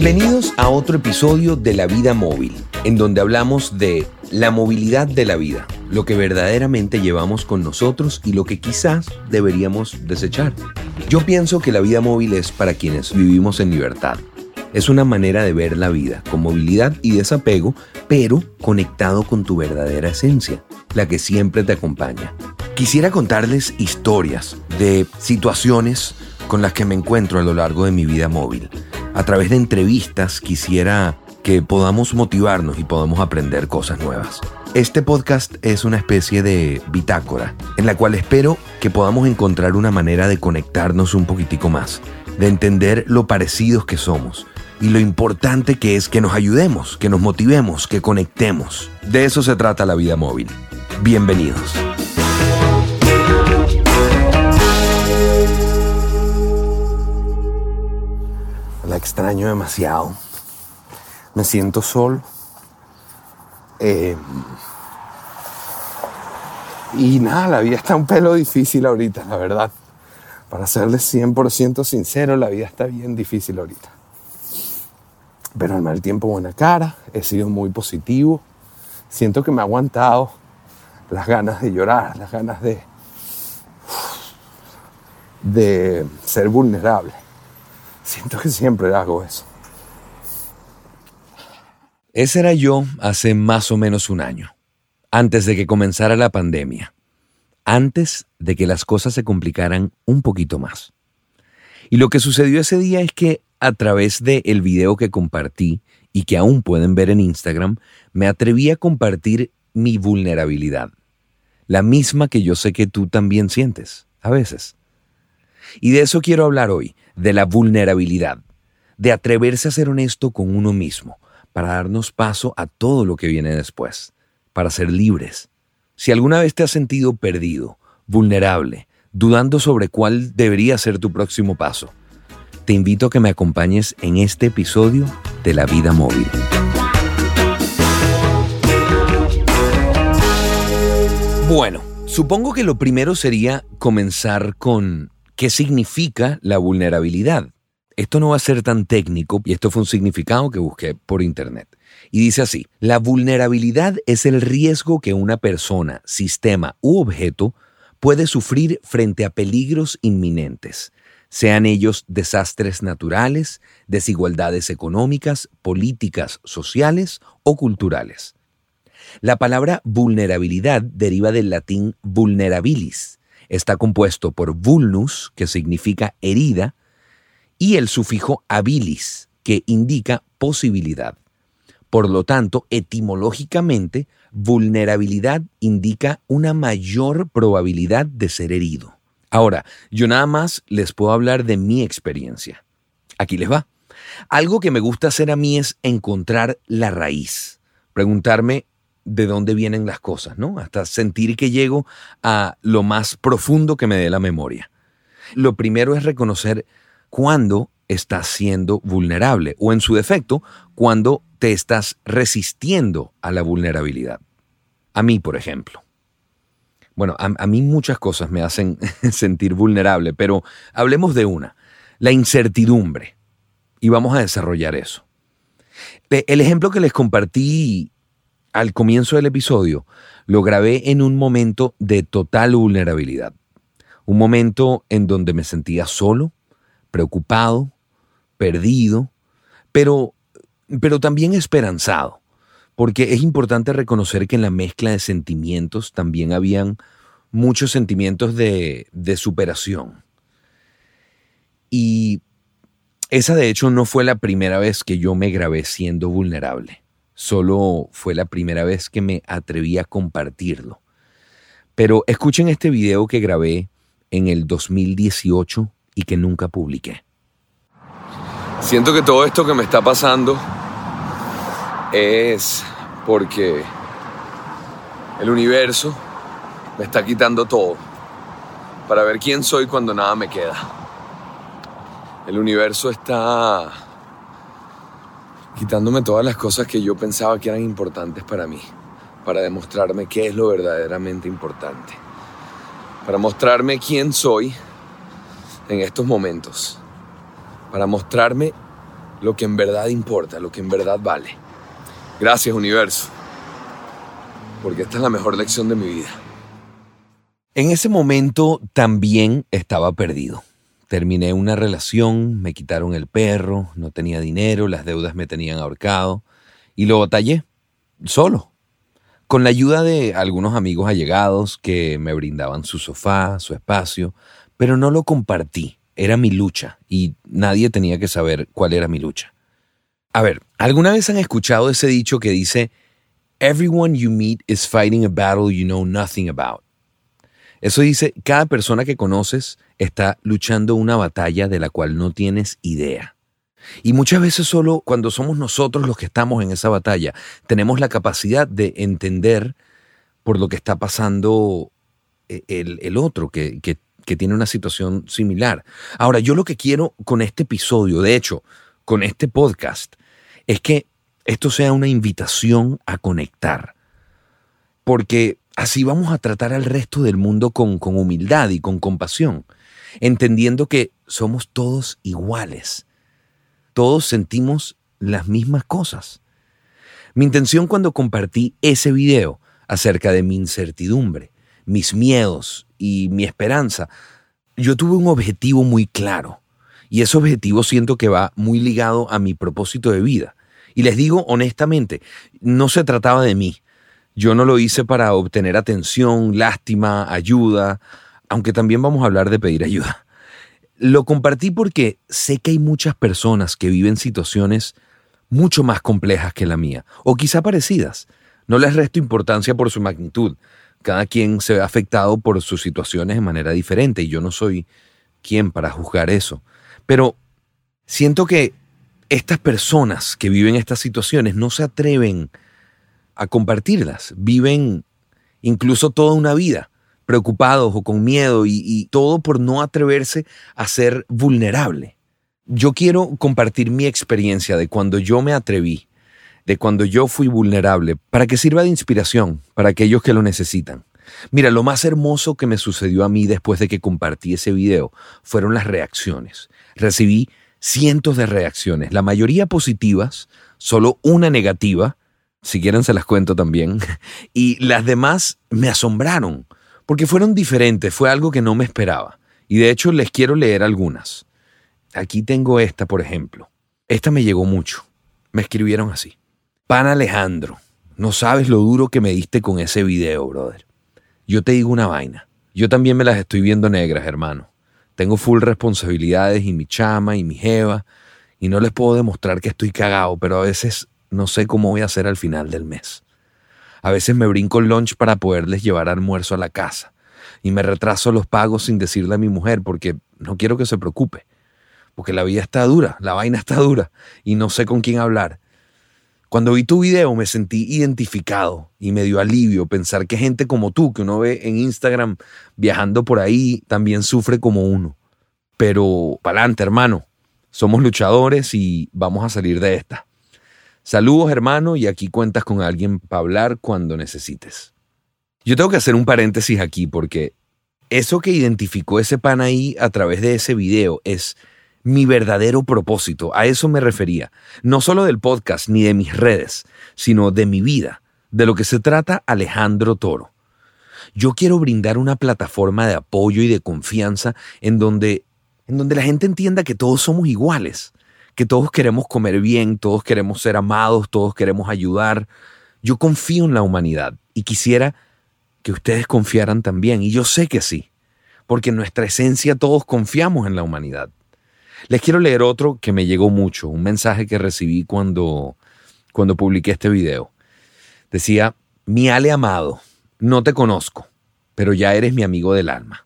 Bienvenidos a otro episodio de La Vida Móvil, en donde hablamos de la movilidad de la vida, lo que verdaderamente llevamos con nosotros y lo que quizás deberíamos desechar. Yo pienso que la vida móvil es para quienes vivimos en libertad. Es una manera de ver la vida con movilidad y desapego, pero conectado con tu verdadera esencia, la que siempre te acompaña. Quisiera contarles historias de situaciones con las que me encuentro a lo largo de mi vida móvil. A través de entrevistas quisiera que podamos motivarnos y podamos aprender cosas nuevas. Este podcast es una especie de bitácora en la cual espero que podamos encontrar una manera de conectarnos un poquitico más, de entender lo parecidos que somos y lo importante que es que nos ayudemos, que nos motivemos, que conectemos. De eso se trata la vida móvil. Bienvenidos. Extraño demasiado. Me siento solo. Eh, y nada, la vida está un pelo difícil ahorita, la verdad. Para serles 100% sincero, la vida está bien difícil ahorita. Pero al mal tiempo, buena cara. He sido muy positivo. Siento que me ha aguantado las ganas de llorar, las ganas de, de ser vulnerable. Siento que siempre hago eso. Ese era yo hace más o menos un año, antes de que comenzara la pandemia, antes de que las cosas se complicaran un poquito más. Y lo que sucedió ese día es que a través del el video que compartí y que aún pueden ver en Instagram, me atreví a compartir mi vulnerabilidad, la misma que yo sé que tú también sientes, a veces. Y de eso quiero hablar hoy, de la vulnerabilidad, de atreverse a ser honesto con uno mismo, para darnos paso a todo lo que viene después, para ser libres. Si alguna vez te has sentido perdido, vulnerable, dudando sobre cuál debería ser tu próximo paso, te invito a que me acompañes en este episodio de La Vida Móvil. Bueno, supongo que lo primero sería comenzar con qué significa la vulnerabilidad. Esto no va a ser tan técnico y esto fue un significado que busqué por internet. Y dice así, la vulnerabilidad es el riesgo que una persona, sistema u objeto puede sufrir frente a peligros inminentes, sean ellos desastres naturales, desigualdades económicas, políticas, sociales o culturales. La palabra vulnerabilidad deriva del latín vulnerabilis. Está compuesto por vulnus, que significa herida, y el sufijo habilis, que indica posibilidad. Por lo tanto, etimológicamente, vulnerabilidad indica una mayor probabilidad de ser herido. Ahora, yo nada más les puedo hablar de mi experiencia. Aquí les va. Algo que me gusta hacer a mí es encontrar la raíz, preguntarme de dónde vienen las cosas, ¿no? Hasta sentir que llego a lo más profundo que me dé la memoria. Lo primero es reconocer cuándo estás siendo vulnerable o en su defecto, cuando te estás resistiendo a la vulnerabilidad. A mí, por ejemplo. Bueno, a, mí muchas cosas me hacen sentir vulnerable, pero hablemos de una, la incertidumbre. Y vamos a desarrollar eso. El ejemplo que les compartí al comienzo del episodio lo grabé en un momento de total vulnerabilidad. Un momento en donde me sentía solo, preocupado, perdido, pero, pero también esperanzado porque es importante reconocer que en la mezcla de sentimientos también habían muchos sentimientos de, superación. Y esa de hecho no fue la primera vez que yo me grabé siendo vulnerable, solo fue la primera vez que me atreví a compartirlo. Pero escuchen este video que grabé en el 2018 y que nunca publiqué. Siento que todo esto que me está pasando es porque el universo me está quitando todo para ver quién soy cuando nada me queda. El universo está quitándome todas las cosas que yo pensaba que eran importantes para mí, para demostrarme qué es lo verdaderamente importante, para mostrarme quién soy en estos momentos, para mostrarme lo que en verdad importa, lo que en verdad vale. Gracias universo, porque esta es la mejor lección de mi vida. En ese momento también estaba perdido. Terminé una relación, me quitaron el perro, no tenía dinero, las deudas me tenían ahorcado y lo batallé, solo, con la ayuda de algunos amigos allegados que me brindaban su sofá, su espacio, pero no lo compartí. Era mi lucha y nadie tenía que saber cuál era mi lucha. A ver, ¿alguna vez han escuchado ese dicho que dice, Everyone you meet is fighting a battle you know nothing about? Eso dice, cada persona que conoces está luchando una batalla de la cual no tienes idea. Y muchas veces solo cuando somos nosotros los que estamos en esa batalla, tenemos la capacidad de entender por lo que está pasando eh, el, otro, que, que, que tiene una situación similar. Ahora, yo lo que quiero con este episodio, de hecho, con este podcast, es que esto sea una invitación a conectar. Porque Así vamos a tratar al resto del mundo con, con humildad y con compasión, entendiendo que somos todos iguales. Todos sentimos las mismas cosas. Mi intención cuando compartí ese video acerca de mi incertidumbre, mis miedos y mi esperanza, yo tuve un objetivo muy claro. Y ese objetivo siento que va muy ligado a mi propósito de vida. Y les digo honestamente, no se trataba de mí, yo no lo hice para obtener atención, lástima, ayuda, aunque también vamos a hablar de pedir ayuda. Lo compartí porque sé que hay muchas personas que viven situaciones mucho más complejas que la mía, o quizá parecidas. No les resto importancia por su magnitud. Cada quien se ve afectado por sus situaciones de manera diferente y yo no soy quien para juzgar eso. Pero siento que estas personas que viven estas situaciones no se atreven a compartirlas. Viven incluso toda una vida preocupados o con miedo y, todo por no atreverse a ser vulnerable. Yo quiero compartir mi experiencia de cuando yo me atreví, de cuando yo fui vulnerable, para que sirva de inspiración para aquellos que lo necesitan. Mira, lo más hermoso que me sucedió a mí después de que compartí ese video fueron las reacciones. Recibí cientos de reacciones, la mayoría positivas, solo una negativa, si quieren se las cuento también. Y las demás me asombraron, porque fueron diferentes, fue algo que no me esperaba. Y de hecho les quiero leer algunas. Aquí tengo esta, por ejemplo. Esta me llegó mucho. Me escribieron así. Pan Alejandro, no sabes lo duro que me diste con ese video, brother. Yo te digo una vaina. Yo también me las estoy viendo negras, hermano. Tengo full responsabilidades y mi chama y mi jeva, y no les puedo demostrar que estoy cagado, pero a veces no sé cómo voy a hacer al final del mes. A veces me brinco el lunch para poderles llevar almuerzo a la casa y me retraso los pagos sin decirle a mi mujer porque no quiero que se preocupe. Porque la vida está dura, la vaina está dura y no sé con quién hablar. Cuando vi tu video me sentí identificado y me dio alivio pensar que gente como tú, que uno ve en Instagram viajando por ahí, también sufre como uno. Pero pa'lante, hermano. Somos luchadores y vamos a salir de esta. Saludos hermano y aquí cuentas con alguien para hablar cuando necesites. Yo tengo que hacer un paréntesis aquí porque eso que identificó ese pan ahí a través de ese video es mi verdadero propósito. A eso me refería. No solo del podcast ni de mis redes, sino de mi vida, de lo que se trata Alejandro Toro. Yo quiero brindar una plataforma de apoyo y de confianza en donde, en donde la gente entienda que todos somos iguales, que todos queremos comer bien, todos queremos ser amados, todos queremos ayudar. Yo confío en la humanidad y quisiera que ustedes confiaran también, y yo sé que sí, porque en nuestra esencia todos confiamos en la humanidad. Les quiero leer otro que me llegó mucho, un mensaje que recibí cuando, cuando publiqué este video. Decía, mi Ale amado, no te conozco, pero ya eres mi amigo del alma.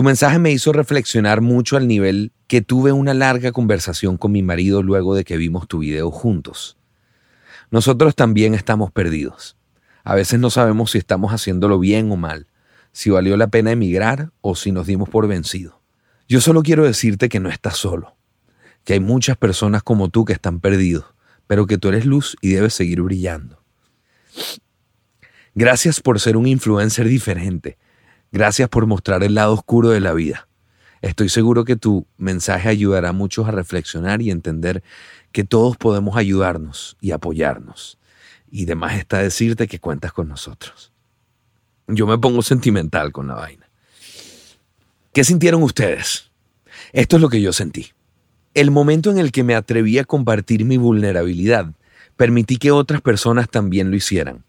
Tu mensaje me hizo reflexionar mucho al nivel que tuve una larga conversación con mi marido luego de que vimos tu video juntos. Nosotros también estamos perdidos. A veces no sabemos si estamos haciéndolo bien o mal, si valió la pena emigrar o si nos dimos por vencido. Yo solo quiero decirte que no estás solo, que hay muchas personas como tú que están perdidos, pero que tú eres luz y debes seguir brillando. Gracias por ser un influencer diferente Gracias por mostrar el lado oscuro de la vida. Estoy seguro que tu mensaje ayudará a muchos a reflexionar y entender que todos podemos ayudarnos y apoyarnos. Y demás está decirte que cuentas con nosotros. Yo me pongo sentimental con la vaina. ¿Qué sintieron ustedes? Esto es lo que yo sentí. El momento en el que me atreví a compartir mi vulnerabilidad, permití que otras personas también lo hicieran.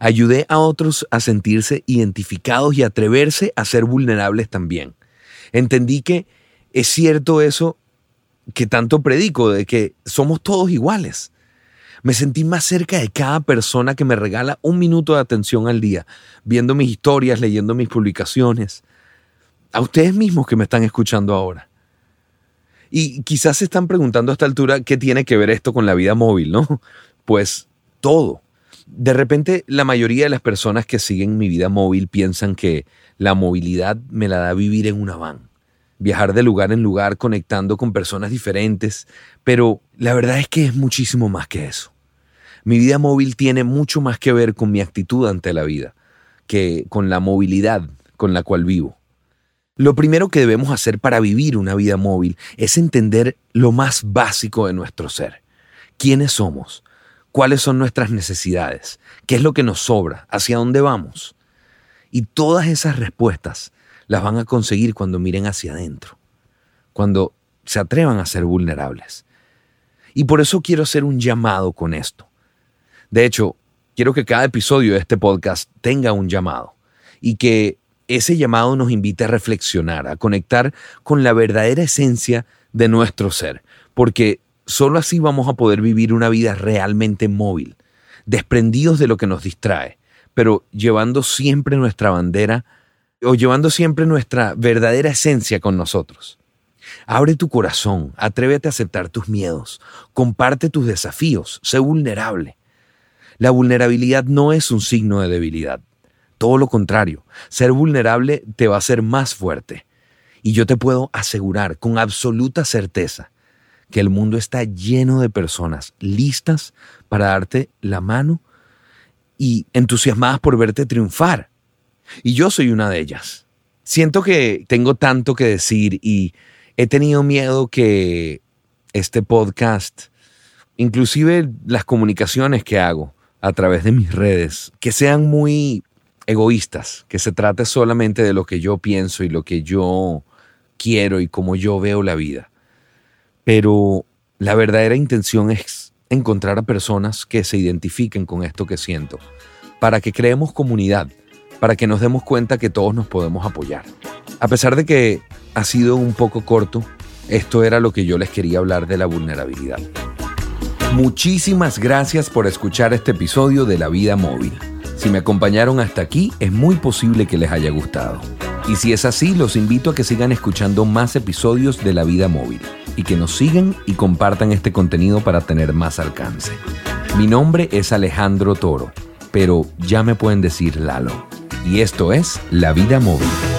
Ayudé a otros a sentirse identificados y atreverse a ser vulnerables también. Entendí que es cierto eso que tanto predico, de que somos todos iguales. Me sentí más cerca de cada persona que me regala un minuto de atención al día, viendo mis historias, leyendo mis publicaciones. A ustedes mismos que me están escuchando ahora. Y quizás se están preguntando a esta altura qué tiene que ver esto con la vida móvil, ¿no? Pues todo. De repente, la mayoría de las personas que siguen mi vida móvil piensan que la movilidad me la da vivir en una van, viajar de lugar en lugar conectando con personas diferentes, pero la verdad es que es muchísimo más que eso. Mi vida móvil tiene mucho más que ver con mi actitud ante la vida que con la movilidad con la cual vivo. Lo primero que debemos hacer para vivir una vida móvil es entender lo más básico de nuestro ser. ¿Quiénes somos? Cuáles son nuestras necesidades, qué es lo que nos sobra, hacia dónde vamos. Y todas esas respuestas las van a conseguir cuando miren hacia adentro, cuando se atrevan a ser vulnerables. Y por eso quiero hacer un llamado con esto. De hecho, quiero que cada episodio de este podcast tenga un llamado y que ese llamado nos invite a reflexionar, a conectar con la verdadera esencia de nuestro ser, porque Solo así vamos a poder vivir una vida realmente móvil, desprendidos de lo que nos distrae, pero llevando siempre nuestra bandera o llevando siempre nuestra verdadera esencia con nosotros. Abre tu corazón, atrévete a aceptar tus miedos, comparte tus desafíos, sé vulnerable. La vulnerabilidad no es un signo de debilidad. Todo lo contrario, ser vulnerable te va a hacer más fuerte. Y yo te puedo asegurar con absoluta certeza que el mundo está lleno de personas listas para darte la mano y entusiasmadas por verte triunfar. Y yo soy una de ellas. Siento que tengo tanto que decir y he tenido miedo que este podcast, inclusive las comunicaciones que hago a través de mis redes, que sean muy egoístas, que se trate solamente de lo que yo pienso y lo que yo quiero y cómo yo veo la vida. Pero la verdadera intención es encontrar a personas que se identifiquen con esto que siento, para que creemos comunidad, para que nos demos cuenta que todos nos podemos apoyar. A pesar de que ha sido un poco corto, esto era lo que yo les quería hablar de la vulnerabilidad. Muchísimas gracias por escuchar este episodio de La Vida Móvil. Si me acompañaron hasta aquí, es muy posible que les haya gustado. Y si es así, los invito a que sigan escuchando más episodios de La Vida Móvil y que nos sigan y compartan este contenido para tener más alcance. Mi nombre es Alejandro Toro, pero ya me pueden decir Lalo. Y esto es La Vida Móvil.